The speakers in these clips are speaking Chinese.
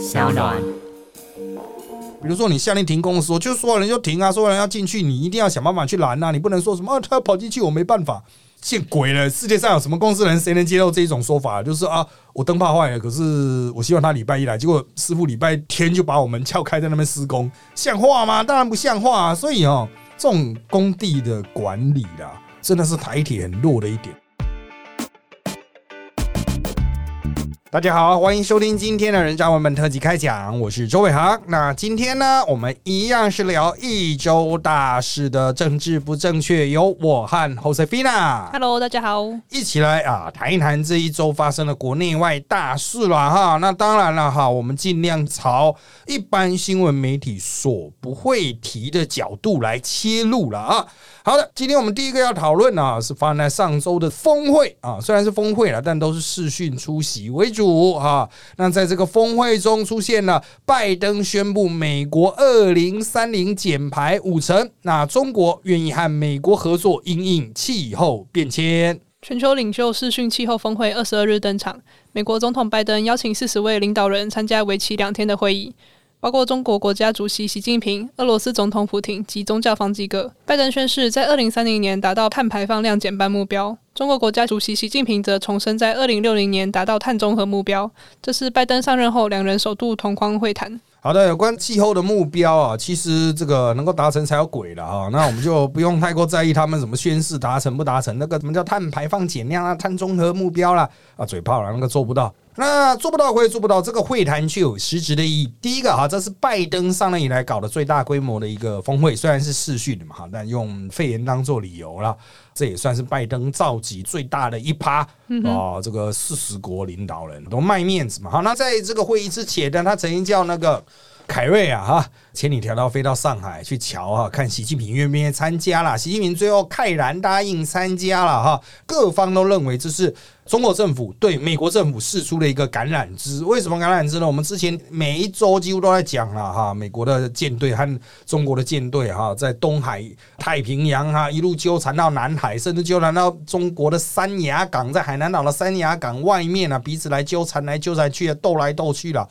小暖。比如说你下令停工的时候，就所有人就停啊，所有人要进去，你一定要想办法去拦啊，你不能说什么啊，他要跑进去我没办法，见鬼了！世界上有什么公司人谁能接受这一种说法？就是啊，我灯泡坏了，可是我希望他礼拜一来，结果师傅礼拜天就把我们撬开在那边施工，像话吗？当然不像话啊！所以哦，这种工地的管理啦，真的是台铁很弱的一点。大家好，欢迎收听今天的人渣文本特辑开讲，我是周伟航。那今天呢，我们一样是聊一周大事的政治不正确，由我和 Josefina Hello，大家好。一起来啊谈一谈这一周发生的国内外大事了哈。那当然了哈，我们尽量朝一般新闻媒体所不会提的角度来切入了啊。好的，今天我们第一个要讨论啊，是发生在上周的峰会啊，虽然是峰会了，但都是视讯出席为主主啊。那在这个峰会中出现了拜登宣布美国二零三零减排五成，那中国愿意和美国合作应应气候变迁。全球领袖视讯气候峰会二十二日登场，美国总统拜登邀请四十位领导人参加为期两天的会议。包括中国国家主席习近平、俄罗斯总统普京及宗教方几个。拜登宣誓在二零三零年达到碳排放量减半目标。中国国家主席习近平则重申在二零六零年达到碳中和目标。这是拜登上任后两人首度同框会谈。好的，有关气候的目标啊，其实这个能够达成才有鬼了啊。那我们就不用太过在意他们怎么宣誓达成不达成，那个什么叫碳排放减量啊、碳中和目标啦啊，嘴炮了，那个做不到。那做不到归做不到，这个会谈却有实质的意义。第一个哈，这是拜登上任以来搞的最大规模的一个峰会，虽然是视讯的嘛哈，但用肺炎当做理由了，这也算是拜登召集最大的一趴啊。这个四十国领导人都卖面子嘛。好，那在这个会议之前呢，他曾经叫那个。凯瑞啊，哈，千里迢迢飞到上海去瞧啊，看习近平愿不愿意参加了。习近平最后慨然答应参加了哈。各方都认为这是中国政府对美国政府释出的一个橄榄枝。为什么橄榄枝呢？我们之前每一周几乎都在讲了哈，美国的舰队和中国的舰队哈，在东海、太平洋哈一路纠缠到南海，甚至纠缠到中国的三亚港，在海南岛的三亚港外面啊，彼此来纠缠来纠缠去，斗来斗去了。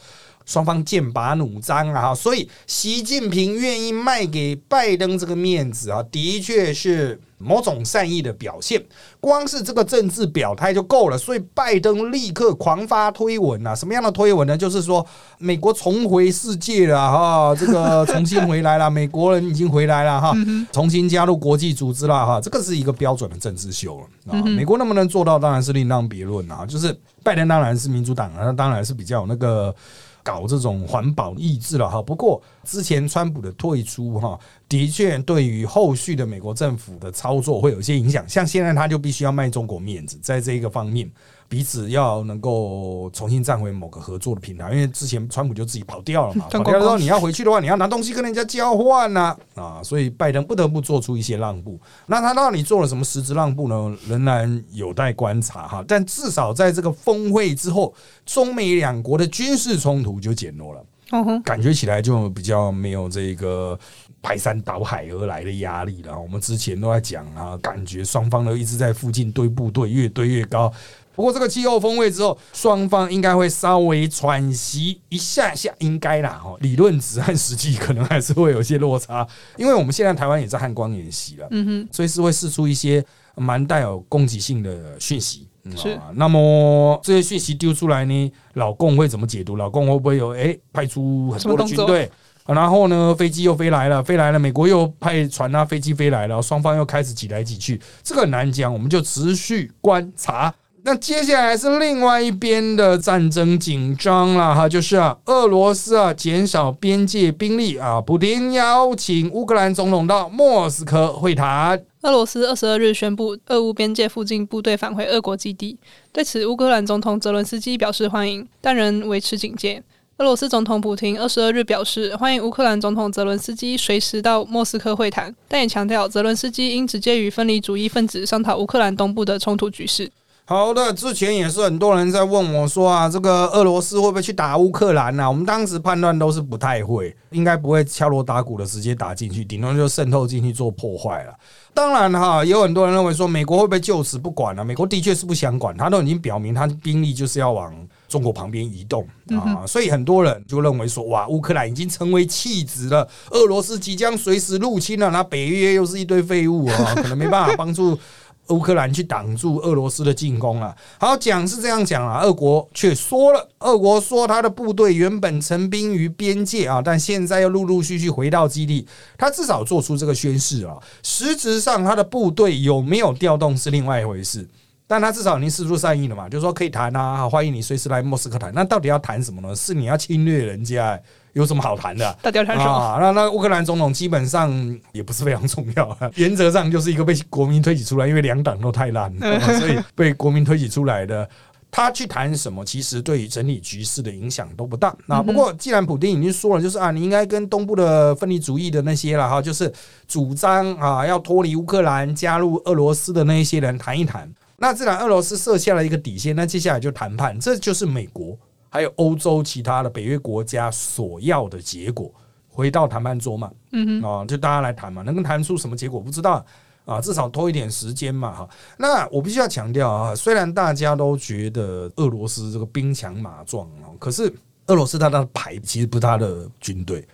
双方剑拔弩张啊！所以习近平愿意卖给拜登这个面子啊，的确是某种善意的表现。光是这个政治表态就够了。所以拜登立刻狂发推文啊！什么样的推文呢？就是说美国重回世界了哈，这个重新回来了，美国人已经回来了哈，重新加入国际组织了哈。这个是一个标准的政治秀了啊！美国能不能做到，当然是另当别论啊。就是拜登当然是民主党啊，那当然是比较有那个。搞这种环保意志了哈，不过之前川普的退出哈，的确对于后续的美国政府的操作会有一些影响。像现在他就必须要卖中国面子，在这一个方面。彼此要能够重新站回某个合作的平台，因为之前川普就自己跑掉了嘛。跑掉之后，你要回去的话，你要拿东西跟人家交换呐啊，所以拜登不得不做出一些让步。那他到底做了什么实质让步呢？仍然有待观察哈。但至少在这个峰会之后，中美两国的军事冲突就减弱了，感觉起来就比较没有这个排山倒海而来的压力了。我们之前都在讲啊，感觉双方都一直在附近堆部队，越堆越高。不过这个气候峰会之后，双方应该会稍微喘息一下下，应该啦。哦，理论值和实际可能还是会有些落差，因为我们现在台湾也在汉光演习了，嗯哼，所以是会释出一些蛮带有攻击性的讯息。是，那么这些讯息丢出来呢，老共会怎么解读？老共会不会有哎派出很多的军队？然后呢，飞机又飞来了，飞来了，美国又派船啊，飞机飞来了，双方又开始挤来挤去，这个很难讲，我们就持续观察。那接下来是另外一边的战争紧张了哈，就是啊，俄罗斯啊减少边界兵力啊，普京邀请乌克兰总统到莫斯科会谈。俄罗斯二十二日宣布，俄乌边界附近部队返回俄国基地。对此，乌克兰总统泽伦斯基表示欢迎，但仍维持警戒。俄罗斯总统普京二十二日表示，欢迎乌克兰总统泽伦斯基随时到莫斯科会谈，但也强调泽伦斯基应直接与分离主义分子商讨乌克兰东部的冲突局势。好的，之前也是很多人在问我说啊，这个俄罗斯会不会去打乌克兰呢？我们当时判断都是不太会，应该不会敲锣打鼓的直接打进去，顶多就渗透进去做破坏了。当然哈，有很多人认为说美国会不会就此不管了？美国的确是不想管，他都已经表明他兵力就是要往中国旁边移动啊，所以很多人就认为说，哇，乌克兰已经成为弃子了，俄罗斯即将随时入侵了，那北约又是一堆废物啊，可能没办法帮助。乌克兰去挡住俄罗斯的进攻了。好讲是这样讲啊，俄国却说了，俄国说他的部队原本陈兵于边界啊，但现在又陆陆续续回到基地。他至少做出这个宣誓啊，实质上他的部队有没有调动是另外一回事。但他至少已经示出善意了嘛，就是说可以谈啊，欢迎你随时来莫斯科谈。那到底要谈什么呢？是你要侵略人家？有什么好谈的？大调谈什么？那那乌克兰总统基本上也不是非常重要，原则上就是一个被国民推举出来，因为两党都太烂，所以被国民推举出来的。他去谈什么，其实对于整体局势的影响都不大。那不过既然普京已经说了，就是啊，你应该跟东部的分离主义的那些了哈，就是主张啊要脱离乌克兰、加入俄罗斯的那一些人谈一谈。那自然俄罗斯设下了一个底线，那接下来就谈判，这就是美国。还有欧洲其他的北约国家所要的结果，回到谈判桌嘛，嗯哼，啊，就大家来谈嘛，能够谈出什么结果不知道啊，至少拖一点时间嘛，哈。那我必须要强调啊，虽然大家都觉得俄罗斯这个兵强马壮啊，可是俄罗斯它的牌其实不是它的军队。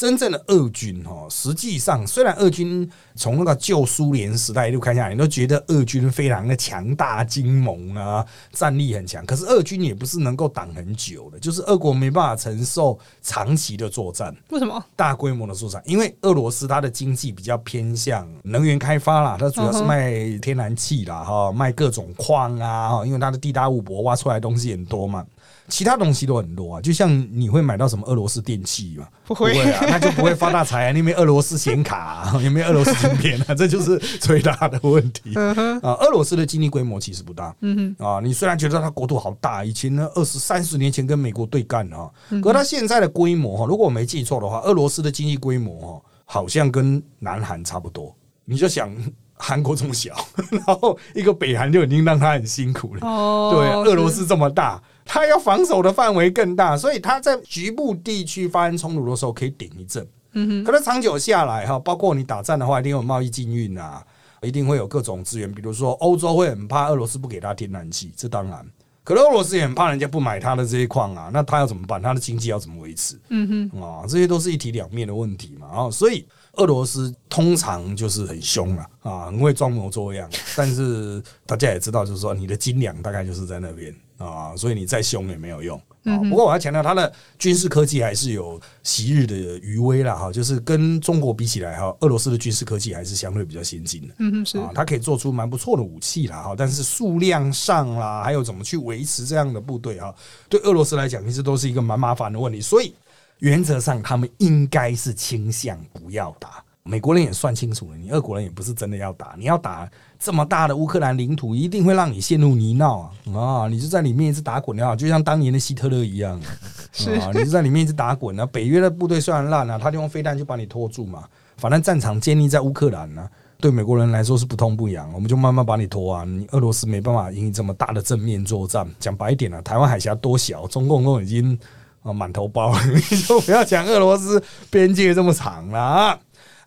真正的俄军哈，实际上虽然俄军从那个旧苏联时代一路看下来，你都觉得俄军非常的强大、精猛啊，战力很强。可是俄军也不是能够挡很久的，就是俄国没办法承受长期的作战。为什么？大规模的作战，因为俄罗斯它的经济比较偏向能源开发啦，它主要是卖天然气啦，哈，卖各种矿啊，哈，因为它的地大物博，挖出来东西很多嘛。其他东西都很多啊，就像你会买到什么俄罗斯电器嘛？不会啊，那就不会发大财啊。那边俄罗斯显卡有没有俄罗斯芯片啊？这就是最大的问题啊。俄罗斯的经济规模其实不大，嗯哼啊，你虽然觉得它国土好大，以前呢二十三十年前跟美国对干啊，可它现在的规模哈，如果我没记错的话，俄罗斯的经济规模哈，好像跟南韩差不多。你就想韩国这么小，然后一个北韩就已经让他很辛苦了，哦，对，俄罗斯这么大。他要防守的范围更大，所以他在局部地区发生冲突的时候可以顶一阵。嗯哼，可是长久下来哈，包括你打战的话，一定有贸易禁运啊，一定会有各种资源，比如说欧洲会很怕俄罗斯不给他天然气，这当然。可是俄罗斯也很怕人家不买他的这些矿啊，那他要怎么办？他的经济要怎么维持？嗯哼，啊，这些都是一体两面的问题嘛。啊，所以俄罗斯通常就是很凶啊，啊，很会装模作样。但是大家也知道，就是说你的斤两大概就是在那边。啊，所以你再凶也没有用啊。不过我要强调，它的军事科技还是有昔日的余威了哈。就是跟中国比起来哈，俄罗斯的军事科技还是相对比较先进的。嗯是啊，它可以做出蛮不错的武器啦哈。但是数量上啦，还有怎么去维持这样的部队哈，对俄罗斯来讲，其实都是一个蛮麻烦的问题。所以原则上，他们应该是倾向不要打。美国人也算清楚了，你俄国人也不是真的要打，你要打这么大的乌克兰领土，一定会让你陷入泥淖啊！啊，你就在里面一直打滚啊，就像当年的希特勒一样，是啊，你就在里面一直打滚啊。北约的部队虽然烂啊，他就用飞弹就把你拖住嘛。反正战场建立在乌克兰呢，对美国人来说是不痛不痒，我们就慢慢把你拖啊。你俄罗斯没办法赢这么大的正面作战。讲白一点啊，台湾海峡多小，中共都已经啊满头包，你就不要讲俄罗斯边界这么长了啊。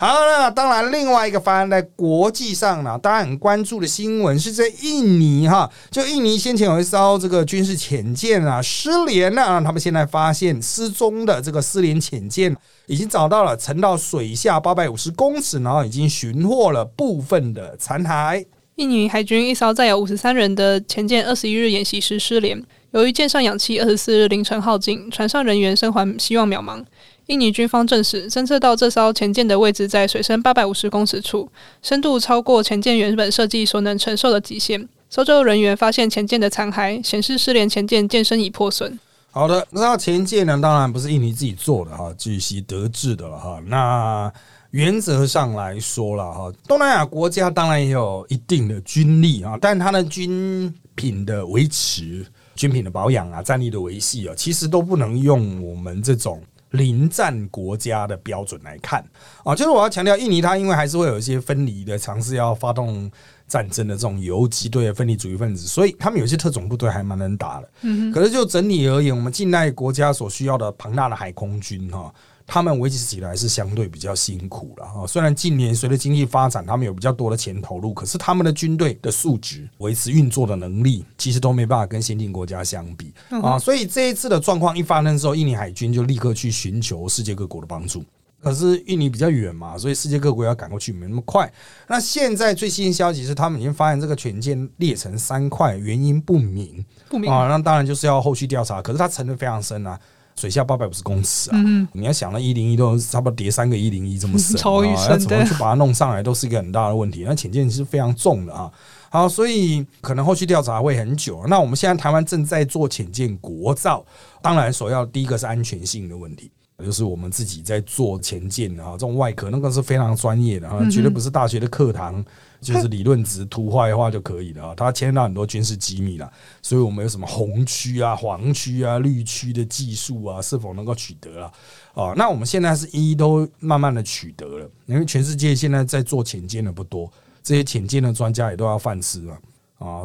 好，那当然，另外一个发生在国际上呢，大家很关注的新闻是在印尼哈，就印尼先前有一艘这个军事潜舰啊失联了，他们现在发现失踪的这个失联潜舰已经找到了，沉到水下八百五十公尺，然后已经寻获了部分的残骸。印尼海军一艘载有五十三人的潜舰二十一日演习时失联，由于舰上氧气二十四日凌晨耗尽，船上人员生还希望渺茫。印尼军方证实，侦测到这艘潜舰的位置在水深八百五十公尺处，深度超过潜舰原本设计所能承受的极限。搜救人员发现潜舰的残骸，显示失联潜舰舰身已破损。好的，那潜舰呢？当然不是印尼自己做的哈，据悉得知的了哈。那原则上来说了哈，东南亚国家当然也有一定的军力啊，但它的军品的维持、军品的保养啊、战力的维系啊，其实都不能用我们这种。临战国家的标准来看啊，就是我要强调，印尼它因为还是会有一些分离的尝试，要发动战争的这种游击队、分离主义分子，所以他们有些特种部队还蛮能打的。嗯可是就整体而言，我们近代国家所需要的庞大的海空军哈，他们维持起来是相对比较辛苦了啊。虽然近年随着经济发展，他们有比较多的钱投入，可是他们的军队的素质、维持运作的能力，其实都没办法跟先进国家相比啊。所以这一次的状况一发生之后，印尼海军就立刻去寻求世界各国的帮助。可是印尼比较远嘛，所以世界各国要赶过去没那么快。那现在最新消息是，他们已经发现这个全舰裂成三块，原因不明，不明啊。那当然就是要后续调查。可是它沉的非常深啊，水下八百五十公尺啊。你要想，那一零一都差不多叠三个一零一这么深超啊，要怎么去把它弄上来，都是一个很大的问题。那潜舰是非常重的啊。好，所以可能后续调查会很久。那我们现在台湾正在做潜舰国造，当然首要第一个是安全性的问题。就是我们自己在做前进啊，这种外壳那个是非常专业的啊，绝对不是大学的课堂，就是理论值图画一画就可以了啊。它牵涉到很多军事机密了，所以我们有什么红区啊、黄区啊、绿区的技术啊，是否能够取得了啊？那我们现在是一都慢慢的取得了，因为全世界现在在做浅舰的不多，这些浅舰的专家也都要饭吃嘛。啊，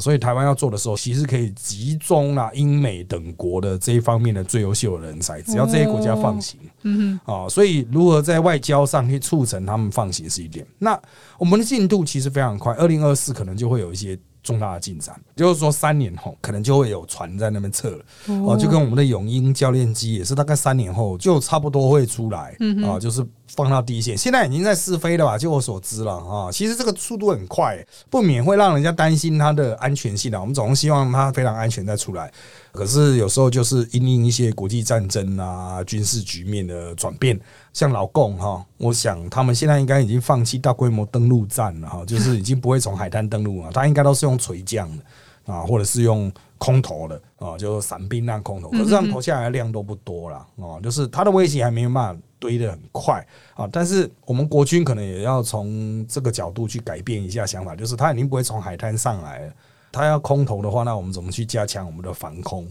所以台湾要做的时候，其实可以集中啦英美等国的这一方面的最优秀的人才，只要这些国家放行，嗯哼，啊，所以如何在外交上去促成他们放行是一点。那我们的进度其实非常快，二零二四可能就会有一些。重大的进展，就是说三年后可能就会有船在那边测了哦，就跟我们的永鹰教练机也是大概三年后就差不多会出来啊，就是放到第一线。现在已经在试飞了吧？就我所知了啊，其实这个速度很快，不免会让人家担心它的安全性啊。我们总是希望它非常安全再出来，可是有时候就是因应一些国际战争啊、军事局面的转变。像老共哈，我想他们现在应该已经放弃大规模登陆战了哈，就是已经不会从海滩登陆了，他应该都是用垂降的啊，或者是用空投的啊，就是伞兵那样空投，可是这样投下来的量都不多了啊，就是他的威胁还没有办法堆得很快啊，但是我们国军可能也要从这个角度去改变一下想法，就是他已经不会从海滩上来了，他要空投的话，那我们怎么去加强我们的防空？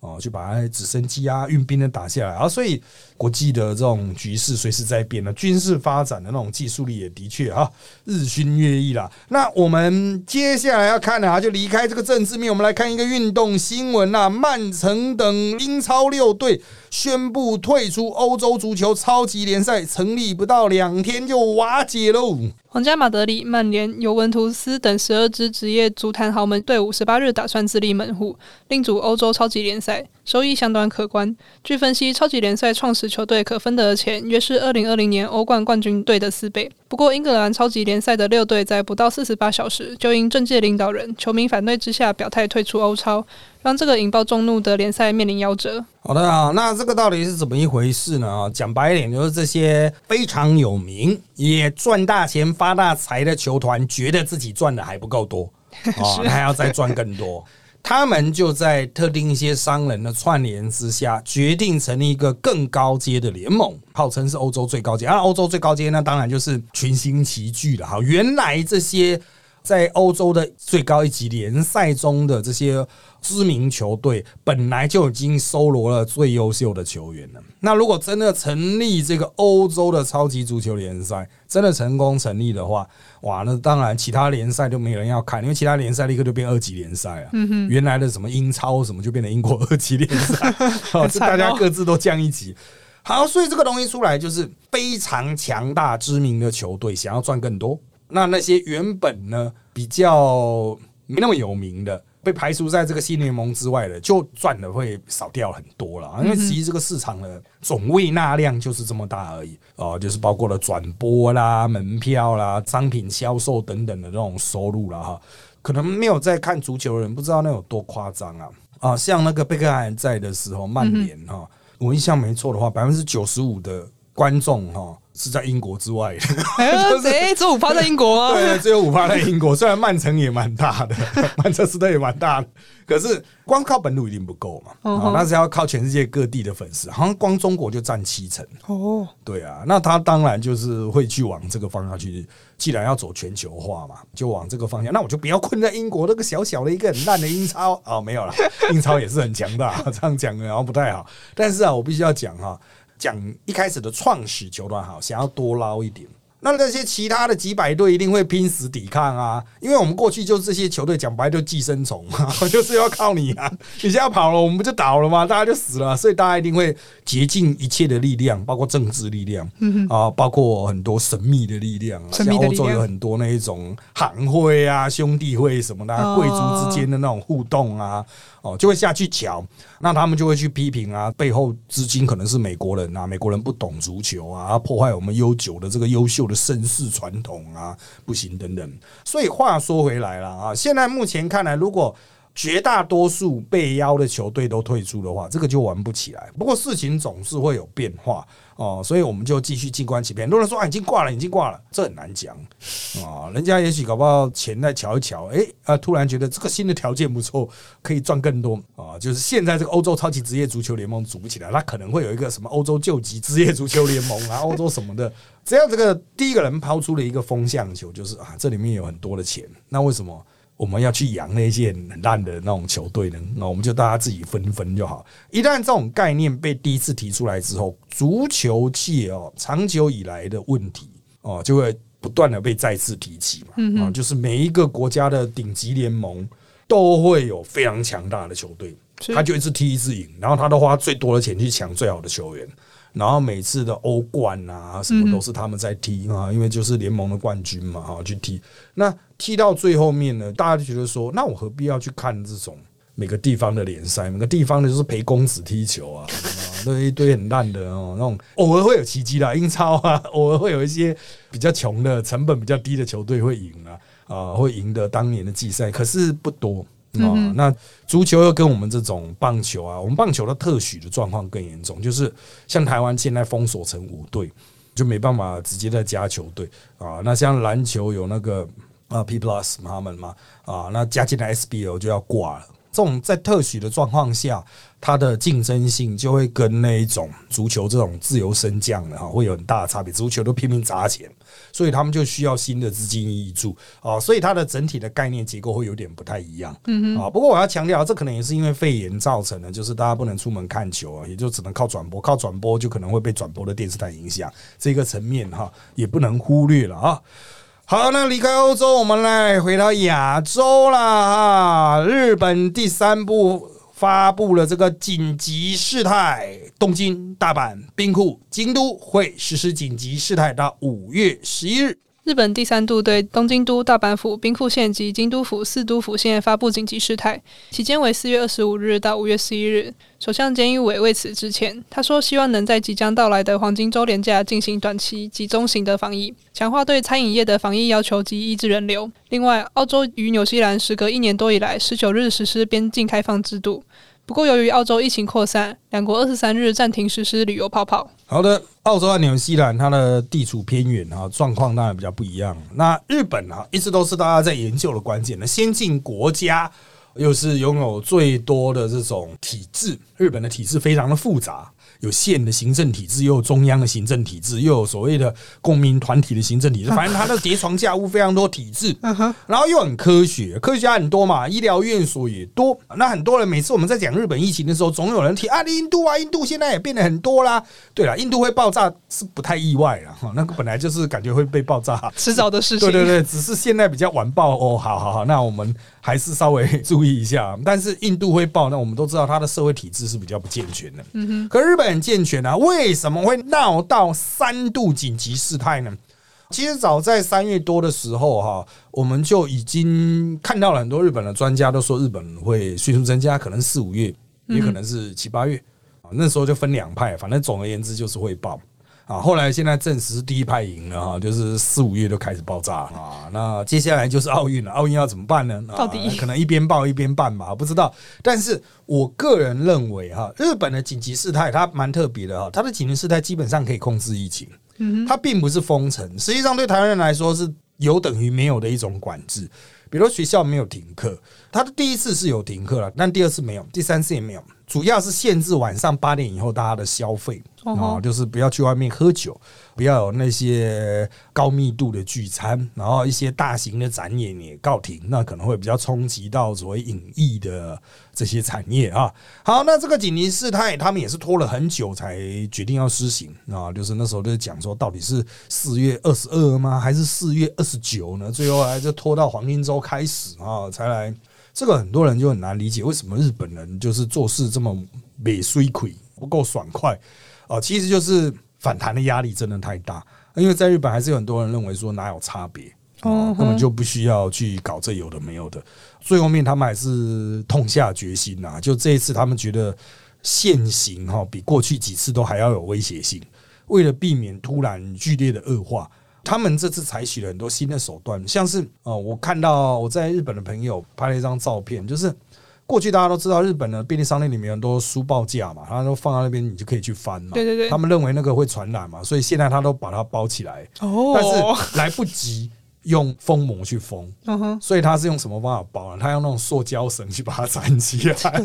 哦，就把那直升机啊、运兵的打下来啊，所以国际的这种局势随时在变呢，军事发展的那种技术力也的确啊日新月异啦。那我们接下来要看的啊，就离开这个政治面，我们来看一个运动新闻啊，曼城等英超六队宣布退出欧洲足球超级联赛，成立不到两天就瓦解喽。皇家马德里、曼联、尤文图斯等十二支职业足坛豪门队伍，十八日打算自立门户，另组欧洲超级联赛，收益相当可观。据分析，超级联赛创始球队可分得的钱约是二零二零年欧冠冠军队的四倍。不过，英格兰超级联赛的六队在不到四十八小时就因政界领导人、球迷反对之下表态退出欧超，让这个引爆众怒的联赛面临夭折。好的啊，那这个到底是怎么一回事呢？讲白一点，就是这些非常有名、也赚大钱、发大财的球团，觉得自己赚的还不够多 啊，还要再赚更多。他们就在特定一些商人的串联之下，决定成立一个更高阶的联盟，号称是欧洲最高阶。而欧洲最高阶，那当然就是群星齐聚了。哈，原来这些在欧洲的最高一级联赛中的这些。知名球队本来就已经收罗了最优秀的球员了。那如果真的成立这个欧洲的超级足球联赛，真的成功成立的话，哇，那当然其他联赛都没人要看，因为其他联赛立刻就变二级联赛啊。原来的什么英超什么就变成英国二级联赛，好，大家各自都降一级。好，所以这个东西出来就是非常强大知名的球队想要赚更多。那那些原本呢比较没那么有名的。被排除在这个新联盟之外的，就赚的会少掉很多了。因为其实这个市场的总位纳量就是这么大而已哦，就是包括了转播啦、门票啦、商品销售等等的这种收入了哈。可能没有在看足球的人不知道那有多夸张啊啊！像那个贝克汉在的时候，曼联哈，我印象没错的话，百分之九十五的观众哈。是在英国之外的，哎，只有五趴在英国吗？对，只有五趴在英国。虽然曼城也蛮大的，曼彻斯特也蛮大的，可是光靠本土一定不够嘛。啊，那是要靠全世界各地的粉丝，好像光中国就占七成。哦，对啊，那他当然就是会去往这个方向去。既然要走全球化嘛，就往这个方向。那我就不要困在英国那个小小的一个很烂的英超哦，没有了，英超也是很强大，这样讲然后不太好。但是啊，我必须要讲哈。讲一开始的创始球团好，想要多捞一点。那那些其他的几百队一定会拼死抵抗啊，因为我们过去就这些球队讲白就寄生虫嘛，就是要靠你啊，你现在跑了，我们不就倒了吗？大家就死了，所以大家一定会竭尽一切的力量，包括政治力量啊，包括很多神秘的力量啊，像欧洲有很多那一种行会啊、兄弟会什么的，贵族之间的那种互动啊。哦，就会下去瞧，那他们就会去批评啊，背后资金可能是美国人啊，美国人不懂足球啊，破坏我们悠久的这个优秀的绅士传统啊，不行等等。所以话说回来了啊，现在目前看来，如果绝大多数被邀的球队都退出的话，这个就玩不起来。不过事情总是会有变化。哦，所以我们就继续静观其变。很多人说啊，已经挂了，已经挂了，这很难讲啊。人家也许搞不好钱再瞧一瞧，哎啊，突然觉得这个新的条件不错，可以赚更多啊。就是现在这个欧洲超级职业足球联盟组不起来，那可能会有一个什么欧洲救急职业足球联盟啊，欧洲什么的。只要这个第一个人抛出了一个风向球，就是啊，这里面有很多的钱，那为什么？我们要去养那些很烂的那种球队呢？那我们就大家自己分分就好。一旦这种概念被第一次提出来之后，足球界哦，长久以来的问题哦，就会不断的被再次提起嘛。啊，就是每一个国家的顶级联盟都会有非常强大的球队，他就一直踢一直赢，然后他都花最多的钱去抢最好的球员。然后每次的欧冠啊，什么都是他们在踢啊，因为就是联盟的冠军嘛，哈，去踢。那踢到最后面呢，大家就觉得说，那我何必要去看这种每个地方的联赛？每个地方的就是陪公子踢球啊，那一堆很烂的哦，那种偶尔会有奇迹啦英超啊，偶尔会有一些比较穷的、成本比较低的球队会赢啊，啊，会赢得当年的季赛，可是不多。啊，那足球又跟我们这种棒球啊，我们棒球的特许的状况更严重，就是像台湾现在封锁成五队，就没办法直接再加球队啊。那像篮球有那个啊 P Plus 他们嘛啊，那加进来 SBL 就要挂了。这种在特许的状况下。它的竞争性就会跟那一种足球这种自由升降的哈，会有很大的差别。足球都拼命砸钱，所以他们就需要新的资金挹注啊，所以它的整体的概念结构会有点不太一样。嗯啊，不过我要强调，这可能也是因为肺炎造成的，就是大家不能出门看球啊，也就只能靠转播，靠转播就可能会被转播的电视台影响，这个层面哈也不能忽略了啊。好，那离开欧洲，我们来回到亚洲啦哈，日本第三部。发布了这个紧急事态，东京、大阪、兵库、京都会实施紧急事态到五月十一日。日本第三度对东京都、大阪府、兵库县及京都府四都府县发布紧急事态，期间为四月二十五日到五月十一日。首相菅义伟为此致歉，他说希望能在即将到来的黄金周连假进行短期集中型的防疫，强化对餐饮业的防疫要求及抑制人流。另外，澳洲与纽西兰时隔一年多以来十九日实施边境开放制度。不过，由于澳洲疫情扩散，两国二十三日暂停实施旅游泡泡。好的，澳洲和纽西兰它的地处偏远啊，状况当然比较不一样。那日本啊，一直都是大家在研究的关键。那先进国家又是拥有最多的这种体制，日本的体制非常的复杂。有县的行政体制，又有中央的行政体制，又有所谓的公民团体的行政体制，反正 它的叠床架屋非常多体制，然后又很科学，科学家很多嘛，医疗院所也多。那很多人每次我们在讲日本疫情的时候，总有人提啊，印度啊，印度现在也变得很多啦。对了，印度会爆炸是不太意外了哈，那个本来就是感觉会被爆炸，迟早的事情。对对对，只是现在比较晚爆哦。好好好，那我们。还是稍微注意一下，但是印度会爆，那我们都知道它的社会体制是比较不健全的。嗯哼，可日本很健全啊，为什么会闹到三度紧急事态呢？其实早在三月多的时候，哈，我们就已经看到了很多日本的专家都说日本会迅速增加，可能四五月，也可能是七八月啊。那时候就分两派，反正总而言之就是会爆。啊，后来现在证实是第一派赢了哈，就是四五月就开始爆炸啊。那接下来就是奥运了，奥运要怎么办呢？到底可能一边爆一边办吧，不知道。但是我个人认为哈，日本的紧急事态它蛮特别的哈，它的紧急事态基本上可以控制疫情，嗯，它并不是封城，实际上对台湾人来说是有等于没有的一种管制。比如学校没有停课，他的第一次是有停课了，但第二次没有，第三次也没有。主要是限制晚上八点以后大家的消费啊，就是不要去外面喝酒，不要有那些高密度的聚餐，然后一些大型的展演也告停，那可能会比较冲击到所谓影艺的这些产业啊。好，那这个紧急事态他们也是拖了很久才决定要施行啊，就是那时候就讲说到底是四月二十二吗，还是四月二十九呢？最后还就拖到黄金周开始啊才来。这个很多人就很难理解，为什么日本人就是做事这么美衰亏，不够爽快啊？其实就是反弹的压力真的太大，因为在日本还是有很多人认为说哪有差别。哦，根本就不需要去搞这有的没有的。最后面他们还是痛下决心呐、就这一次他们觉得现行哈比过去几次都还要有威胁性，为了避免突然剧烈的恶化，他们这次采取了很多新的手段，像是呃，我看到我在日本的朋友拍了一张照片，就是过去大家都知道日本的便利商店里面有很多书报架嘛，他都放在那边，你就可以去翻嘛。对对对他们认为那个会传染嘛，所以现在他都把它包起来，哦但是来不及用封膜去封，所以他是用什么方法包呢？他用那种塑胶绳去把它粘起来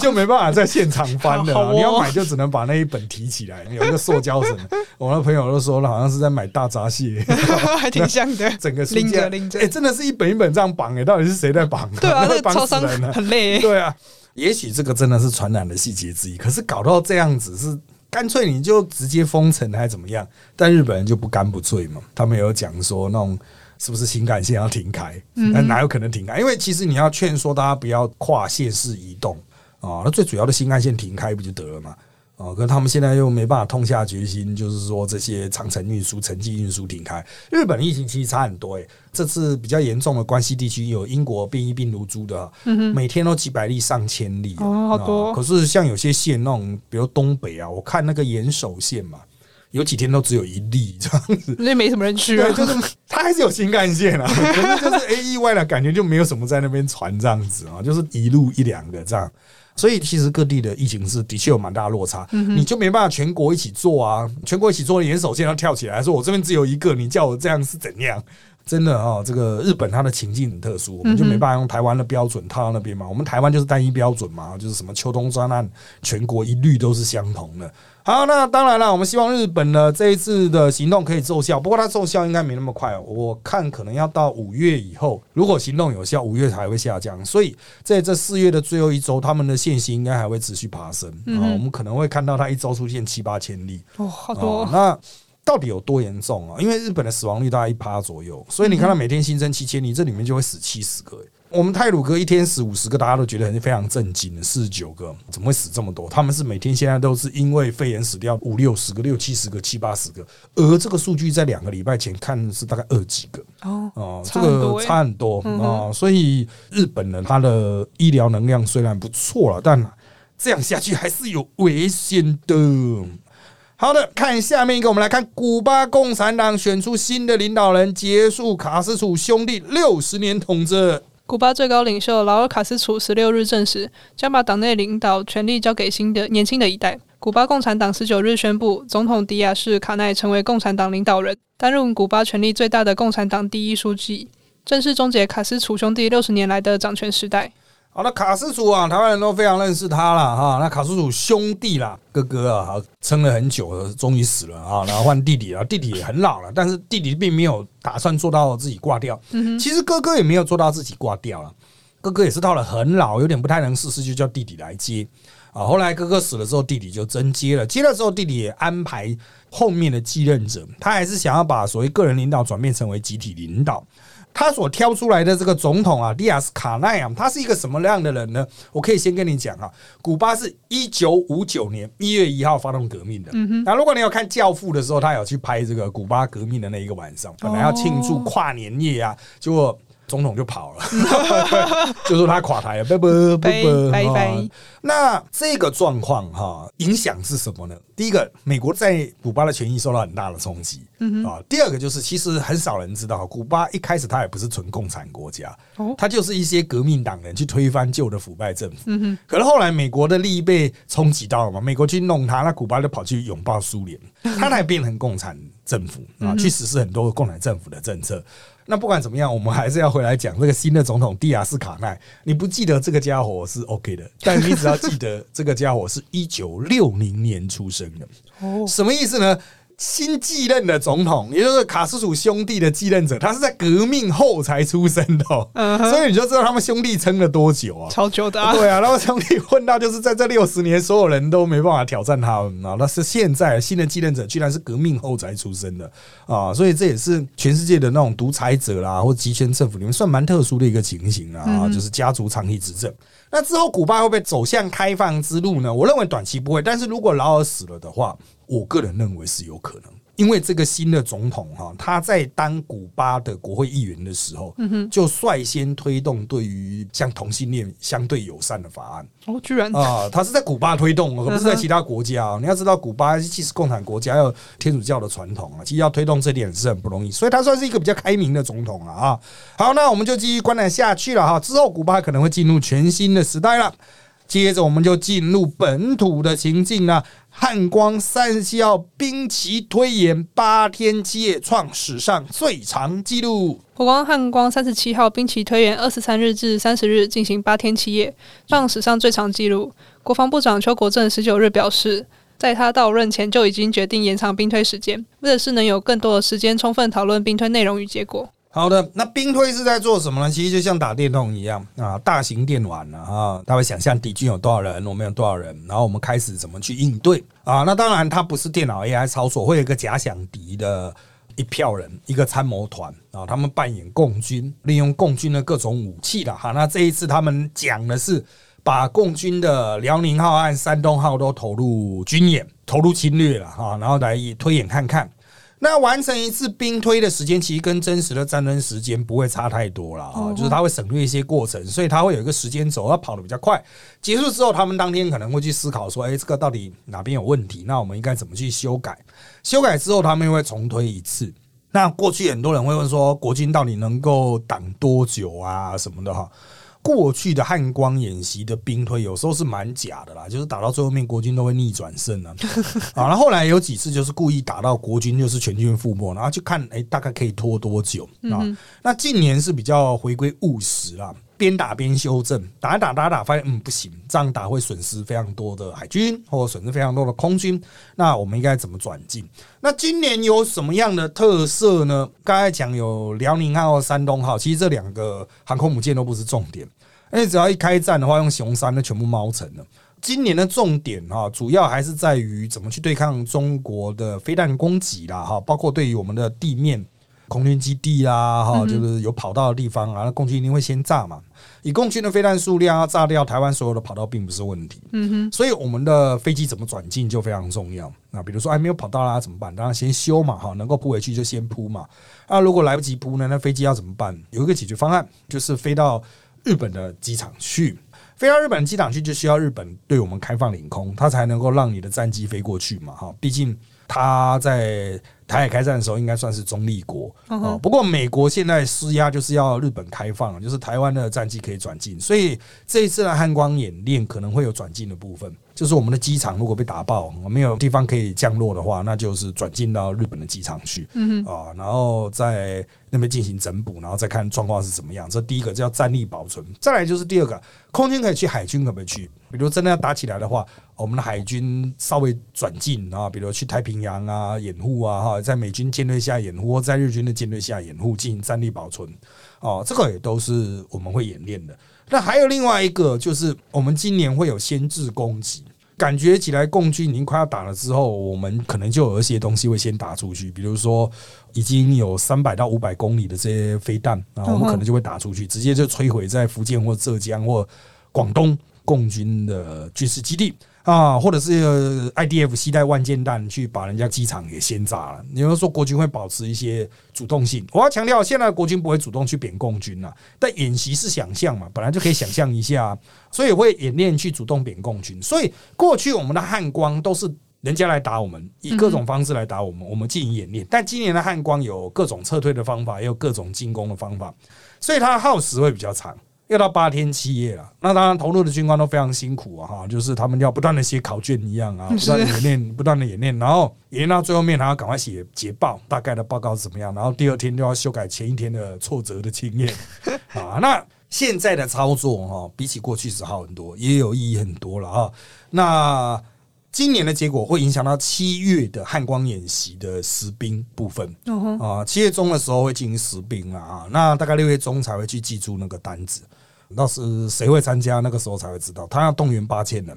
就没办法在现场翻的你要买就只能把那一本提起来，有一个塑胶绳。我那朋友都说了，好像是在买大闸蟹，还挺像的。整个书架拎着哎，真的是一本一本这样绑哎，到底是谁在绑？对啊，那个绑超商死人了。很累。对啊，也许这个真的是传染的细节之一，可是搞到这样子是。干脆你就直接封城还怎么样？但日本人就不干不脆嘛，他们有讲说那种是不是新干线要停开？那哪有可能停开？因为其实你要劝说大家不要跨县市移动啊，那最主要的新干线停开不就得了嘛？哦，可是他们现在又没办法痛下决心，就是说这些长程运输、城际运输停开。日本的疫情其实差很多诶、这次比较严重的关西地区有英国变异病毒株的，每天都几百例、上千例哦好多啊可是像有些县那种，比如东北啊，我看那个岩手县嘛，有几天都只有一例这样子。那没什么人去啊对，。就是它还是有新干线啊，可是就是哎、意外的感觉就没有什么在那边传这样子啊，就是一路一两个这样。所以其实各地的疫情是的确有蛮大的落差，你就没办法全国一起做啊，全国一起做的严守线要跳起来，说我这边只有一个，你叫我这样是怎样？真的哦，这个日本它的情境很特殊，我们就没办法用台湾的标准套到那边嘛。我们台湾就是单一标准嘛，就是什么秋冬专案，全国一律都是相同的。好，那当然了，我们希望日本呢这一次的行动可以奏效，不过它奏效应该没那么快哦，我看可能要到五月以后，如果行动有效，五月才会下降。所以在这四月的最后一周，他们的线性应该还会持续爬升啊、我们可能会看到它一周出现七八千例。哦，好多哦。那到底有多严重啊？因为日本的死亡率大概一趴左右，所以你看到每天新增七千例，这里面就会死七十个、欸我们泰鲁哥一天死五十个，大家都觉得很非常震惊的，四十九个怎么会死这么多？他们是每天现在都是因为肺炎死掉五六十个、六七十个、七八十个，而这个数据在两个礼拜前看是大概二几个。哦，哦，这个差很多哦，所以日本人他的医疗能量虽然不错了，但这样下去还是有危险的。好的，看下面一个，我们来看古巴共产党选出新的领导人，结束卡斯楚兄弟六十年统治。古巴最高领袖劳尔·卡斯楚十六日证实，将把党内领导权力交给新的年轻的一代。古巴共产党十九日宣布，总统迪亚士卡奈成为共产党领导人，担任古巴权力最大的共产党第一书记，正式终结卡斯楚兄弟六十年来的掌权时代。好的，卡斯楚啊，台湾人都非常认识他了哈。那卡斯楚兄弟啦，哥哥啊，好撑了很久了，终于死了啊，然后换弟弟啊，弟弟也很老了，但是弟弟并没有打算做到自己挂掉。其实哥哥也没有做到自己挂掉了，哥哥也是到了很老，有点不太能事事，就叫弟弟来接。啊，后来哥哥死了之后，弟弟就真接了。接了之后，弟弟也安排后面的继任者，他还是想要把所谓个人领导转变成为集体领导。他所挑出来的这个总统啊，迪亚斯卡奈啊，他是一个什么样的人呢？我可以先跟你讲啊，古巴是一九五九年一月一号发动革命的。那如果你有看《教父》的时候，他有去拍这个古巴革命的那一个晚上，本来要庆祝跨年夜啊，结果。总统就跑了，就说他垮台了，拜拜拜拜拜拜啊那这个状况哈，影响是什么呢？第一个，美国在古巴的权益受到很大的冲击，啊。第二个就是，其实很少人知道，古巴一开始它也不是纯共产国家哦，它就是一些革命党人去推翻旧的腐败政府。可是后来美国的利益被冲击到了嘛，美国去弄它，那古巴就跑去拥抱苏联，它才变成共产政府啊，去实施很多共产政府的政策。那不管怎么样，我们还是要回来讲这个新的总统蒂亚斯卡奈。你不记得这个家伙是 OK 的，但你只要记得这个家伙是一九六零年出生的。哦，什么意思呢？新继任的总统，也就是卡斯楚兄弟的继任者，他是在革命后才出生的，所以你就知道他们兄弟撑了多久啊？超久的，对啊，然后兄弟混到就是在这六十年，所有人都没办法挑战他们啊。那是现在新的继任者，居然是革命后才出生的啊！所以这也是全世界的那种独裁者啦，或集权政府里面算蛮特殊的一个情形啊，就是家族长期执政。那之后，古巴会不会走向开放之路呢？我认为短期不会，但是如果劳尔死了的话，我个人认为是有可能。因为这个新的总统哈，他在当古巴的国会议员的时候，就率先推动对于像同性恋相对友善的法案。哦，居然啊，他是在古巴推动，而不是在其他国家。你要知道，古巴既是共产国家，有天主教的传统啊，其实要推动这点是很不容易。所以，他算是一个比较开明的总统了啊。好，那我们就继续观察下去了哈。之后，古巴可能会进入全新的时代了。接着我们就进入本土的情境了。汉光三十七号兵棋推演八天七夜，创史上最长纪录。国光汉光三十七号兵棋推演二十三日至三十日进行八天七夜，创史上最长纪录。国防部长邱国正十九日表示，在他到任前就已经决定延长兵推时间，为的是能有更多的时间充分讨论兵推内容与结果。好的，那兵推是在做什么呢？其实就像打电动一样啊，大型电玩了啊。他会想象敌军有多少人，我们有多少人，然后我们开始怎么去应对啊。那当然，它不是电脑 AI 操作，会有一个假想敌的一票人，一个参谋团啊，他们扮演共军，利用共军的各种武器的哈。那这一次他们讲的是把共军的辽宁号和山东号都投入军演，投入侵略了哈，然后来推演看看。那完成一次兵推的时间，其实跟真实的战争时间不会差太多了啊，就是他会省略一些过程，所以他会有一个时间轴，要跑得比较快。结束之后，他们当天可能会去思考说：“哎，这个到底哪边有问题？那我们应该怎么去修改？修改之后，他们又会重推一次。那过去很多人会问说，国军到底能够挡多久啊？什么的哈？”过去的汉光演习的兵推有时候是蛮假的啦，就是打到最后面国军都会逆转胜啊。啊，然后后来有几次就是故意打到国军就是全军覆没，然后就看哎大概可以拖多久啊？那近年是比较回归务实啦。边打边修正，打打打打，发现嗯不行，这样打会损失非常多的海军，或者损失非常多的空军。那我们应该怎么转进？那今年有什么样的特色呢？刚才讲有辽宁号、山东号，其实这两个航空母舰都不是重点，因为只要一开战的话，用熊三那全部猫沉了。今年的重点哈，主要还是在于怎么去对抗中国的飞弹攻击啦，哈，包括对于我们的地面。空军基地啊，哈，就是有跑道的地方啊，那共军一定会先炸嘛。以共军的飞弹数量，要炸掉台湾所有的跑道并不是问题。嗯哼，所以我们的飞机怎么转进就非常重要。那比如说，还没有跑道啦，怎么办？当然先修嘛，哈，能够扑回去就先扑嘛。那如果来不及扑呢？那飞机要怎么办？有一个解决方案，就是飞到日本的机场去。飞到日本机场去，就需要日本对我们开放领空，它才能够让你的战机飞过去嘛，哈。毕竟它在。台海开战的时候，应该算是中立国啊。不过美国现在施压就是要日本开放，就是台湾的战机可以转进，所以这一次的汉光演练可能会有转进的部分。就是我们的机场如果被打爆，没有地方可以降落的话，那就是转进到日本的机场去嗯啊，然后在那边进行整补，然后再看状况是怎么样。这第一个叫战力保存，再来就是第二个，空军可以去，海军可不可以去？比如真的要打起来的话，我们的海军稍微转进啊，比如去太平洋啊掩护啊，哈，在美军舰队下掩护，或在日军的舰队下掩护，进行战力保存哦，这个也都是我们会演练的。那还有另外一个，就是我们今年会有先制攻击，感觉起来共军已经快要打了之后，我们可能就有一些东西会先打出去，比如说已经有三百到五百公里的这些飞弹，啊我们可能就会打出去，直接就摧毁在福建或浙江或广东共军的军事基地。啊，或者是 IDF 携带万箭弹去把人家机场给先炸了。你要说国军会保持一些主动性，我要强调，现在国军不会主动去贬共军了。但演习是想象嘛，本来就可以想象一下，所以会演练去主动贬共军。所以过去我们的汉光都是人家来打我们，以各种方式来打我们，我们进行演练。但今年的汉光有各种撤退的方法，也有各种进攻的方法，所以它耗时会比较长。要到八天七夜了。那当然，投入的军官都非常辛苦啊，哈，就是他们要不断的写考卷一样啊，不断的演练，不断的演练，然后演练到最后面还要赶快写捷报，大概的报告是怎么样，然后第二天就要修改前一天的挫折的经验 啊。那现在的操作哈，比起过去是好很多，也有意义很多了啊。那今年的结果会影响到七月的汉光演习的实兵部分。啊，七月中的时候会进行实兵了啊，那大概六月中才会去记住那个单子，到时谁会参加，那个时候才会知道。他要动员八千人。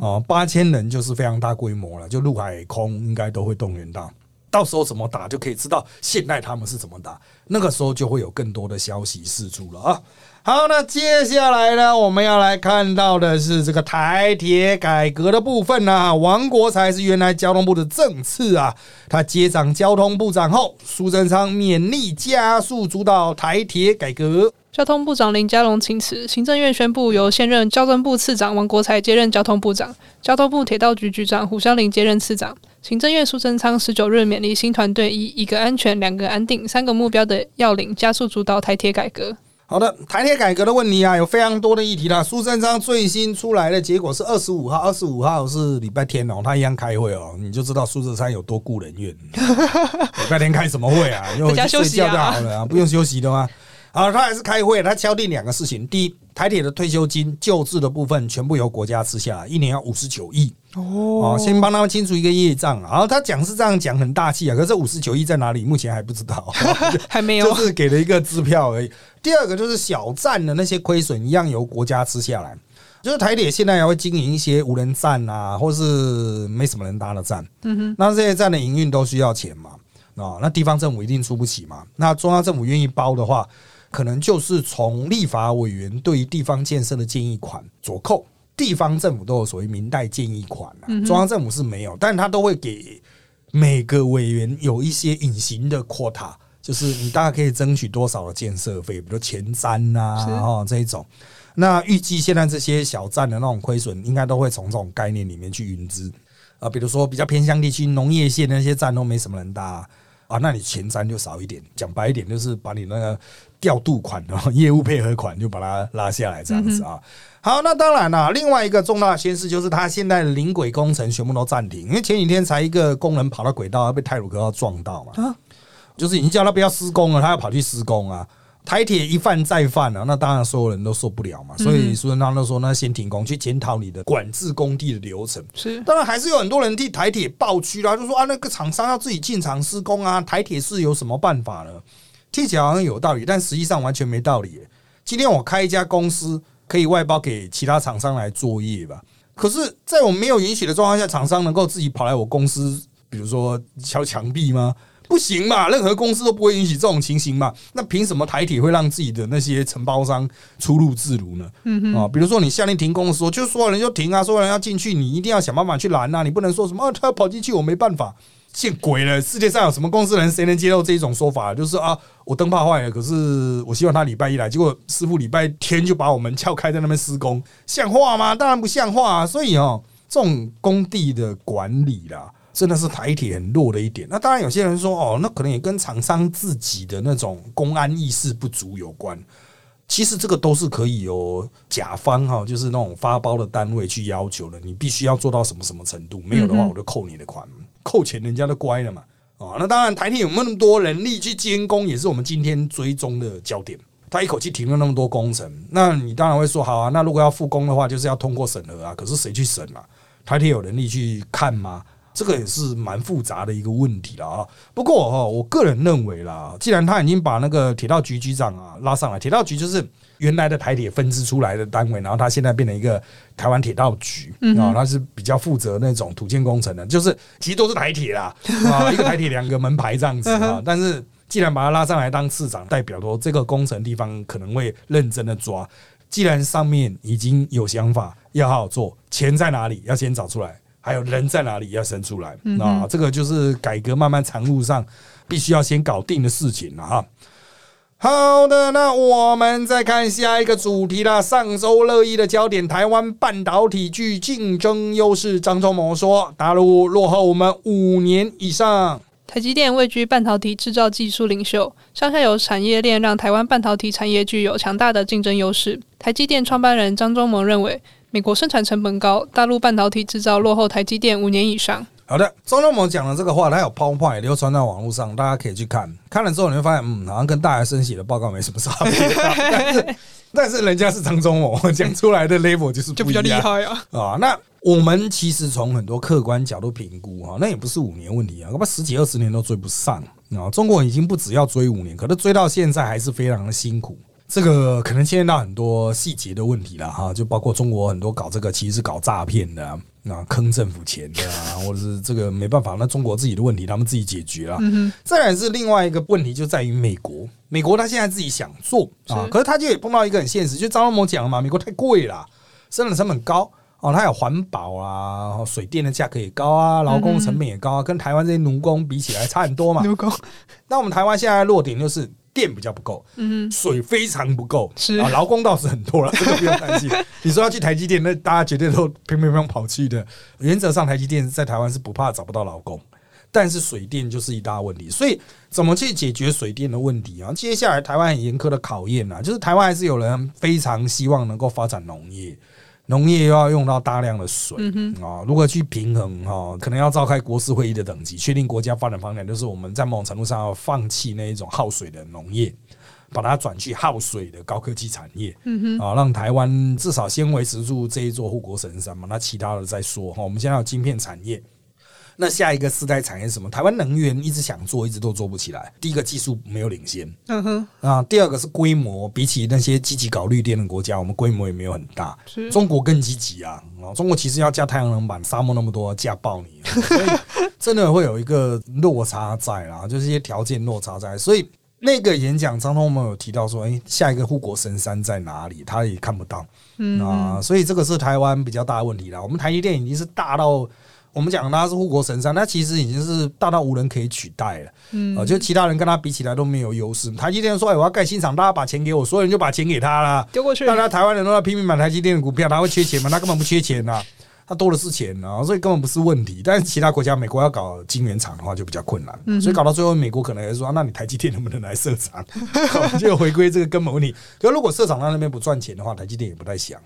哦，八千人就是非常大规模了，就陆海空应该都会动员到，到时候怎么打就可以知道现在他们是怎么打，那个时候就会有更多的消息释出了啊。好，那接下来呢，我们要来看到的是这个台铁改革的部分呢。王国才是原来交通部的正次啊，他接掌交通部长后，苏贞昌勉励加速主导台铁改革。交通部长林佳龙请辞，行政院宣布由现任交通部次长王国才接任交通部长，交通部铁道局局长胡湘林接任次长。行政院苏贞昌十九日勉励新团队，以一个安全、两个安定、三个目标的要领，加速主导台铁改革。好的，台铁改革的问题啊，有非常多的议题啦。苏贞昌最新出来的结果是二十五号，二十五号是礼拜天哦，他一样开会哦，你就知道苏贞昌有多顾人怨。礼拜天开什么会啊？因为睡觉就好了啊，不用休息的吗？好，他还是开会，他敲定两个事情：第一，台铁的退休金救治的部分全部由国家吃下来，一年要五十九亿。哦，先帮他们清除一个业障然后他讲是这样讲，很大气啊。可是五十九亿在哪里？目前还不知道，还没有，就是给了一个支票而已。第二个就是小站的那些亏损一样由国家吃下来。就是台铁现在还会经营一些无人站啊，或是没什么人搭的站。嗯哼，那这些站的营运都需要钱嘛？啊，那地方政府一定出不起嘛？那中央政府愿意包的话，可能就是从立法委员对于地方建设的建议款左扣。地方政府都有所谓明代建议款啊，中央政府是没有，但他都会给每个委员有一些隐形的 quota，就是你大概可以争取多少的建设费，比如前瞻呐，哦这一种。那预计现在这些小站的那种亏损，应该都会从这种概念里面去匀资啊，比如说比较偏乡地区、农业县那些站都没什么人搭。啊，那你前瞻就少一点，讲白一点就是把你那个调度款然后业务配合款就把它拉下来这样子啊。好，那当然了，另外一个重大的宣示就是他现在的临轨工程全部都暂停，因为前几天才一个工人跑到轨道被泰鲁格撞到嘛，啊，就是已经叫他不要施工了，他要跑去施工啊。台铁一犯再犯啊，那当然所有人都受不了嘛。所以苏贞昌都说，那先停工，去检讨你的管制工地的流程。是，当然还是有很多人替台铁抱屈啦，就说啊，那个厂商要自己进场施工啊，台铁是有什么办法呢？听起来好像有道理，但实际上完全没道理。今天我开一家公司，可以外包给其他厂商来作业吧？可是，在我没有允许的状况下，厂商能够自己跑来我公司，比如说敲墙壁吗？不行嘛，任何公司都不会允许这种情形嘛。那凭什么台铁会让自己的那些承包商出入自如呢？嗯啊，比如说你下令停工的时候，就所有人就停啊，所有人要进去，你一定要想办法去拦啊，你不能说什么他要跑进去，我没办法。见鬼了！世界上有什么公司人谁能接受这种说法？就是啊，我灯泡坏了，可是我希望他礼拜一来，结果师傅礼拜天就把我们撬开在那边施工，像话吗？当然不像话啊！所以哦，这种工地的管理啦。真的是台铁很弱的一点。那当然，有些人说哦，那可能也跟厂商自己的那种公安意识不足有关。其实这个都是可以由甲方哈，就是那种发包的单位去要求的。你必须要做到什么什么程度，没有的话我就扣你的款，扣钱人家都乖了嘛。啊，那当然台铁有那么多人力去监工，也是我们今天追踪的焦点。他一口气停了那么多工程，那你当然会说好啊。那如果要复工的话，就是要通过审核啊。可是谁去审啊？台铁有能力去看吗？这个也是蛮复杂的一个问题了啊。不过哈，我个人认为啦，既然他已经把那个铁道局局长啊拉上来，铁道局就是原来的台铁分支出来的单位，然后他现在变成一个台湾铁道局啊，他是比较负责那种土建工程的，就是其实都是台铁啦 啊，一个台铁两个门牌这样子啊。但是既然把他拉上来当市长，代表说这个工程地方可能会认真的抓。既然上面已经有想法，要好好做，钱在哪里要先找出来。还有人在哪里要生出来啊？这个就是改革慢慢长路上必须要先搞定的事情了哈。好的，那我们再看下一个主题啦。上周热议的焦点，台湾半导体具竞争优势。张忠谋说，大陆落后我们五年以上。台积电位居半导体制造技术领袖，上下游产业链让台湾半导体产业具有强大的竞争优势。台积电创办人张忠谋认为，美国生产成本高，大陆半导体制造落后台积电五年以上。好的，张忠谋讲的这个话，他有抛派流传到网络上，大家可以去看。看了之后，你会发现，嗯，好像跟大学生写的报告没什么差别。但是人家是张忠谋讲出来的 level 就是就比较厉害啊啊！那我们其实从很多客观角度评估啊，那也不是五年问题啊，恐怕十几二十年都追不上啊。中国已经不只要追五年，可是追到现在还是非常的辛苦。这个可能牵涉到很多细节的问题了哈，就包括中国很多搞这个其实是搞诈骗的，啊，坑政府钱的啊，或者是这个没办法，那中国自己的问题他们自己解决了。再来是另外一个问题，就在于美国，美国他现在自己想做啊，可是他就也碰到一个很现实，就张忠谋讲了嘛，美国太贵了，生产成本高哦，它有环保啊，水电的价格也高啊，劳工成本也高啊，跟台湾这些奴工比起来差很多嘛。奴工，那我们台湾现在弱点就是。电比较不够，嗯，水非常不够，是啊，劳工倒是很多了，这个不用担心。你说要去台积电，那大家绝对都乒乒乓跑去的。原则上，台积电在台湾是不怕找不到劳工，但是水电就是一大问题。所以，怎么去解决水电的问题啊？接下来台湾很严苛的考验啊，就是台湾还是有人非常希望能够发展农业。农业又要用到大量的水啊，如何去平衡哈？可能要召开国事会议的等级，确定国家发展方向，就是我们在某种程度上要放弃那一种耗水的农业，把它转去耗水的高科技产业，啊，让台湾至少先维持住这一座护国神山嘛。那其他的再说哈。我们现在有晶片产业。那下一个世代产业是什么？台湾能源一直想做，一直都做不起来。第一个技术没有领先，嗯哼啊。第二个是规模，比起那些积极搞绿电的国家，我们规模也没有很大。中国更积极啊！啊，中国其实要架太阳能板，沙漠那么多，架爆你，所以 真的会有一个落差在啦，就是一些条件落差在。所以那个演讲，张通们有提到说，哎，下一个护国神山在哪里？他也看不到，嗯啊。所以这个是台湾比较大的问题啦。我们台积电已经是大到。我们讲他是护国神山，他其实已经是大到无人可以取代了。嗯，啊，就其他人跟他比起来都没有优势。台积电说：“哎，我要盖新厂，大家把钱给我，所有人就把钱给他了，丢过去。大家台湾人都在拼命买台积电的股票，他会缺钱吗？他根本不缺钱呐，他多的是钱啊，所以根本不是问题。但是其他国家，美国要搞晶圆厂的话就比较困难，所以搞到最后，美国可能也说：那你台积电能不能来设厂？就回归这个根本问题。可如果设厂到那边不赚钱的话，台积电也不太想。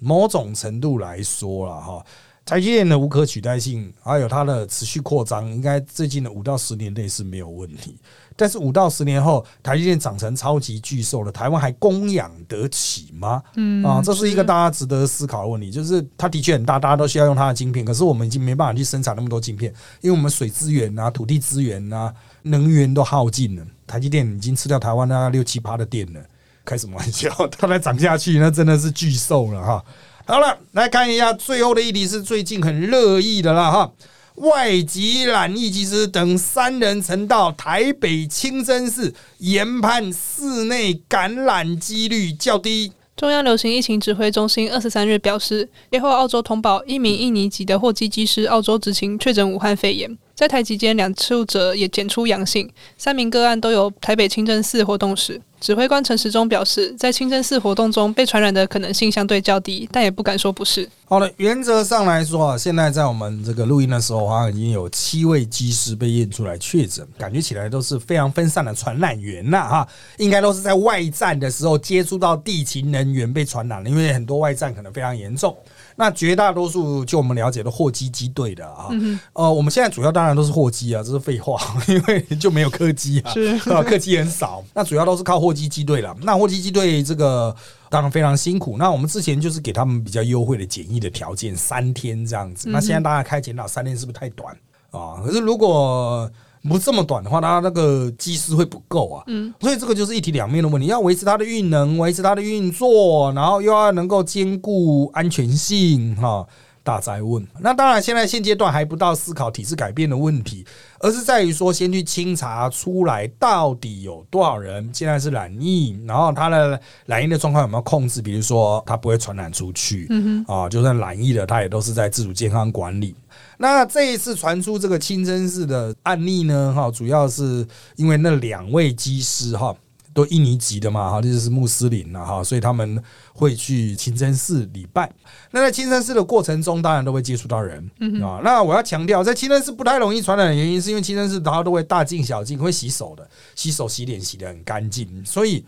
某种程度来说了哈。台积电的无可取代性，还有它的持续扩张，应该最近的五到十年内是没有问题。但是五到十年后，台积电长成超级巨兽了，台湾还供养得起吗？嗯啊，这是一个大家值得思考的问题。就是它的确很大，大家都需要用它的晶片，可是我们已经没办法去生产那么多晶片，因为我们水资源啊、土地资源啊、能源都耗尽了。台积电已经吃掉台湾那六七八的电了，开什么玩笑？它再涨下去，那真的是巨兽了哈。好了，来看一下最后的一题是最近很热议的了哈。外籍染疫技师等三人曾到台北清真寺研判室内感染几率较低。中央流行疫情指挥中心二十三日表示，接获澳洲通报，一名印尼籍的货机机师澳洲执勤确诊武汉肺炎。在台期间，两处者也检出阳性，三名个案都有台北清真寺活动史。指挥官陈时中表示，在清真寺活动中被传染的可能性相对较低，但也不敢说不是。好了，原则上来说啊，现在在我们这个录音的时候，好像已经有七位机师被验出来确诊，感觉起来都是非常分散的传染源呐，哈，应该都是在外站的时候接触到地勤人员被传染了，因为很多外站可能非常严重。那绝大多数就我们了解的货机机队的啊，呃，我们现在主要当然都是货机啊，这是废话，因为就没有客机啊，是 客机很少。那主要都是靠货机机队了。那货机机队这个当然非常辛苦。那我们之前就是给他们比较优惠的检疫的条件，三天这样子。那现在大家开检讨三天是不是太短啊？可是如果不这么短的话，它那个机师会不够啊。嗯，所以这个就是一体两面的问题，要维持它的运能，维持它的运作，然后又要能够兼顾安全性，哈，大灾问。那当然，现在现阶段还不到思考体制改变的问题，而是在于说，先去清查出来到底有多少人现在是染疫，然后他的染疫的状况有没有控制，比如说他不会传染出去，嗯哼，啊，就算染疫了，他也都是在自主健康管理。那这一次传出这个清真寺的案例呢？哈，主要是因为那两位机师哈，都印尼籍的嘛，哈，这就是穆斯林了哈，所以他们会去清真寺礼拜。那在清真寺的过程中，当然都会接触到人啊。那我要强调，在清真寺不太容易传染的原因，是因为清真寺大家都会大镜小镜，会洗手的，洗手洗脸洗的很干净，所以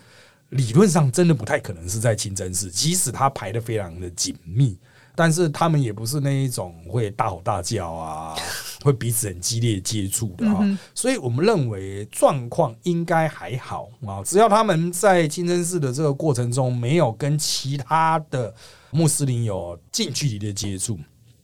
理论上真的不太可能是在清真寺，即使它排的非常的紧密。但是他们也不是那一种会大吼大叫啊，会彼此很激烈接触的哈，所以我们认为状况应该还好啊，只要他们在清真寺的这个过程中没有跟其他的穆斯林有近距离的接触，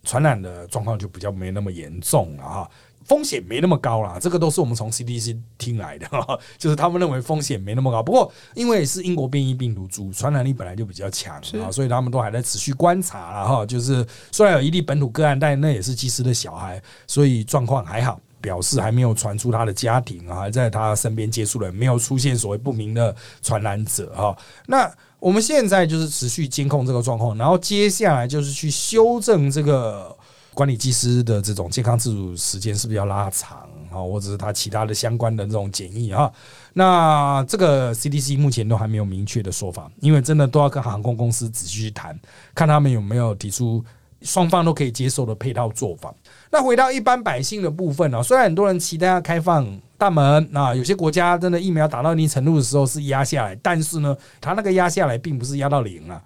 传染的状况就比较没那么严重了哈。风险没那么高啦，这个都是我们从 CDC 听来的，就是他们认为风险没那么高。不过因为是英国变异病毒株，传染力本来就比较强啊，所以他们都还在持续观察了哈。就是虽然有一例本土个案，但那也是技师的小孩，所以状况还好，表示还没有传出他的家庭啊，还在他身边接触人，没有出现所谓不明的传染者哈。那我们现在就是持续监控这个状况，然后接下来就是去修正这个。管理技师的这种健康自主时间是不是要拉长啊？或者是他其他的相关的这种检疫啊？那这个 CDC 目前都还没有明确的说法，因为真的都要跟航空公司仔细去谈，看他们有没有提出双方都可以接受的配套做法。那回到一般百姓的部分呢？虽然很多人期待要开放大门，那有些国家真的疫苗打到一定程度的时候是压下来，但是呢，它那个压下来并不是压到零了。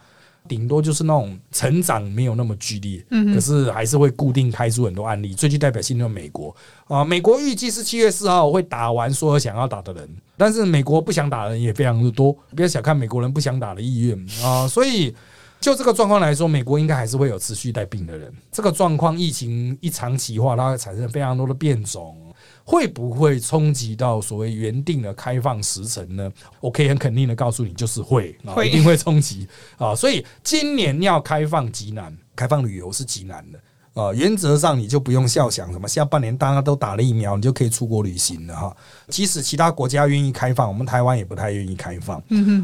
顶多就是那种成长没有那么剧烈，可是还是会固定开出很多案例。最具代表性就是美国啊，美国预计是七月四号会打完所有想要打的人，但是美国不想打的人也非常的多。不要小看美国人不想打的意愿啊，所以就这个状况来说，美国应该还是会有持续带病的人。这个状况疫情一长期化，它会产生非常多的变种。会不会冲击到所谓原定的开放时程呢？我可以很肯定的告诉你，就是会啊，一定会冲击啊！所以今年要开放极难，开放旅游是极难的啊！原则上你就不用笑想什么下半年大家都打了疫苗，你就可以出国旅行了哈。即使其他国家愿意开放，我们台湾也不太愿意开放，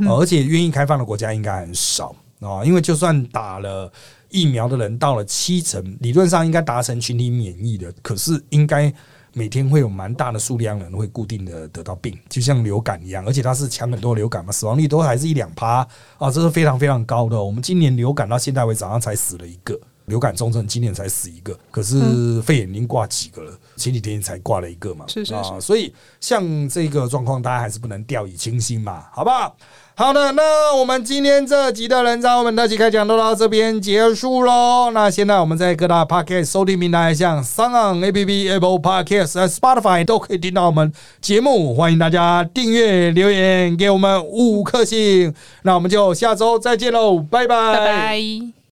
而且愿意开放的国家应该很少啊！因为就算打了疫苗的人到了七成，理论上应该达成群体免疫的，可是应该。每天会有蛮大的数量人会固定的得到病，就像流感一样，而且它是强很多流感嘛，死亡率都还是一两趴啊，这是非常非常高的。我们今年流感到现在为止，好像才死了一个流感重症，今年才死一个，可是肺炎已经挂几个了，前几天才挂了一个嘛，是是是，所以像这个状况，大家还是不能掉以轻心嘛，好不好？好的，那我们今天这集的人渣我们特辑开讲都到这边结束喽。那现在我们在各大 podcast 收听平台，像 s o n App、Apple Podcast、Spotify 都可以听到我们节目。欢迎大家订阅、留言给我们五颗星。那我们就下周再见喽，拜拜。